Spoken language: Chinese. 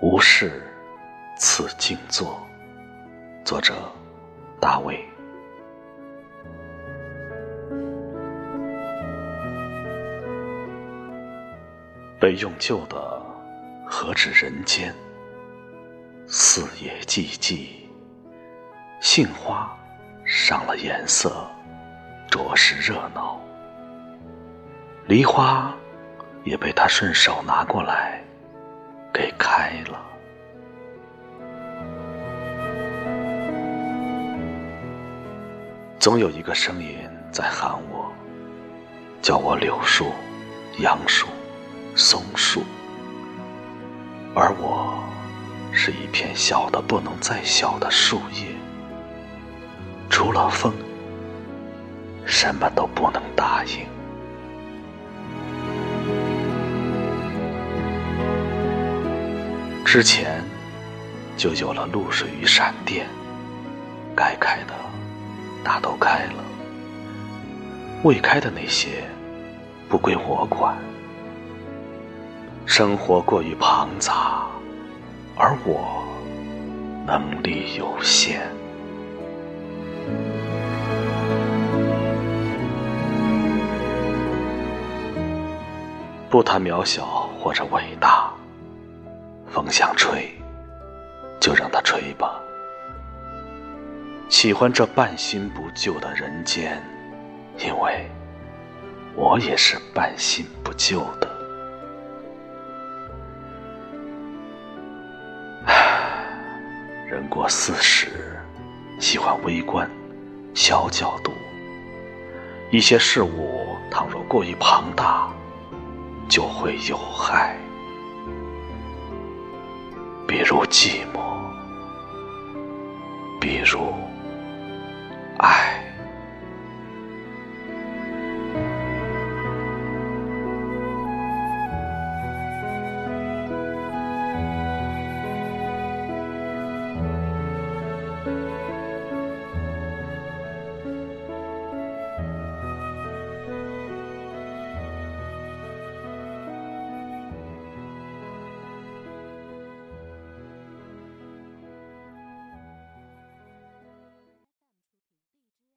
无事，此静坐。作者：大卫。被用旧的何止人间？四野寂寂，杏花上了颜色，着实热闹。梨花也被他顺手拿过来，总有一个声音在喊我，叫我柳树、杨树、松树，而我是一片小的不能再小的树叶，除了风，什么都不能答应。之前就有了露水与闪电，该开的大都开了，未开的那些不归我管。生活过于庞杂，而我能力有限。不谈渺小或者伟大。风想吹，就让它吹吧。喜欢这半新不旧的人间，因为我也是半新不旧的。人过四十，喜欢微观、小角度。一些事物倘若过于庞大，就会有害。比如寂寞，